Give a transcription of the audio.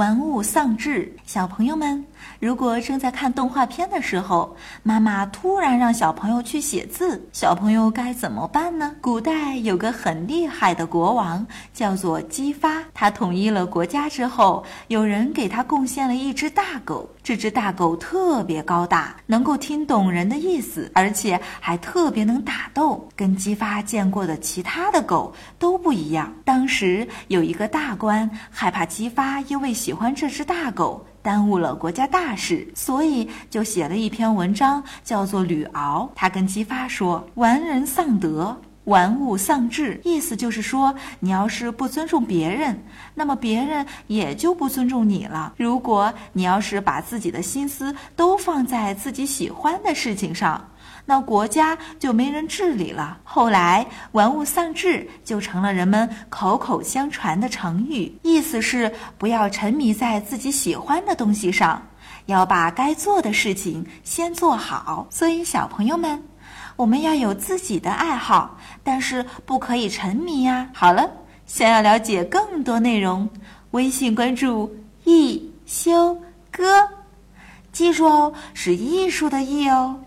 玩物丧志，小朋友们，如果正在看动画片的时候，妈妈突然让小朋友去写字，小朋友该怎么办呢？古代有个很厉害的国王，叫做姬发。他统一了国家之后，有人给他贡献了一只大狗。这只大狗特别高大，能够听懂人的意思，而且还特别能打斗，跟姬发见过的其他的狗都不一样。当时有一个大官害怕姬发因为喜欢这只大狗，耽误了国家大事，所以就写了一篇文章，叫做《吕敖》。他跟姬发说：“玩人丧德。”玩物丧志，意思就是说，你要是不尊重别人，那么别人也就不尊重你了。如果你要是把自己的心思都放在自己喜欢的事情上，那国家就没人治理了。后来，玩物丧志就成了人们口口相传的成语，意思是不要沉迷在自己喜欢的东西上，要把该做的事情先做好。所以，小朋友们。我们要有自己的爱好，但是不可以沉迷呀。好了，想要了解更多内容，微信关注“艺修哥”，记住哦，是艺术的“艺”哦。